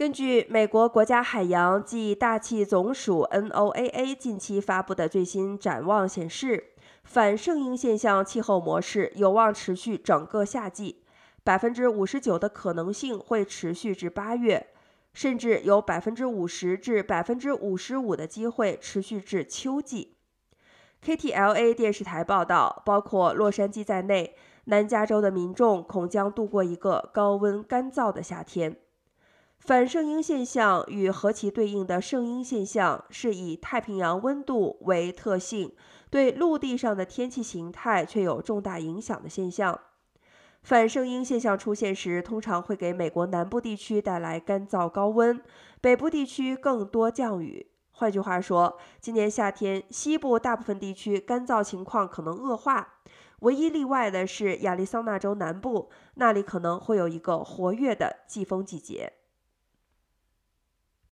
根据美国国家海洋及大气总署 （NOAA） 近期发布的最新展望显示，反圣婴现象气候模式有望持续整个夏季，百分之五十九的可能性会持续至八月，甚至有百分之五十至百分之五十五的机会持续至秋季。KTLA 电视台报道，包括洛杉矶在内，南加州的民众恐将度过一个高温干燥的夏天。反圣婴现象与和其对应的圣婴现象是以太平洋温度为特性，对陆地上的天气形态却有重大影响的现象。反圣婴现象出现时，通常会给美国南部地区带来干燥高温，北部地区更多降雨。换句话说，今年夏天西部大部分地区干燥情况可能恶化，唯一例外的是亚利桑那州南部，那里可能会有一个活跃的季风季节。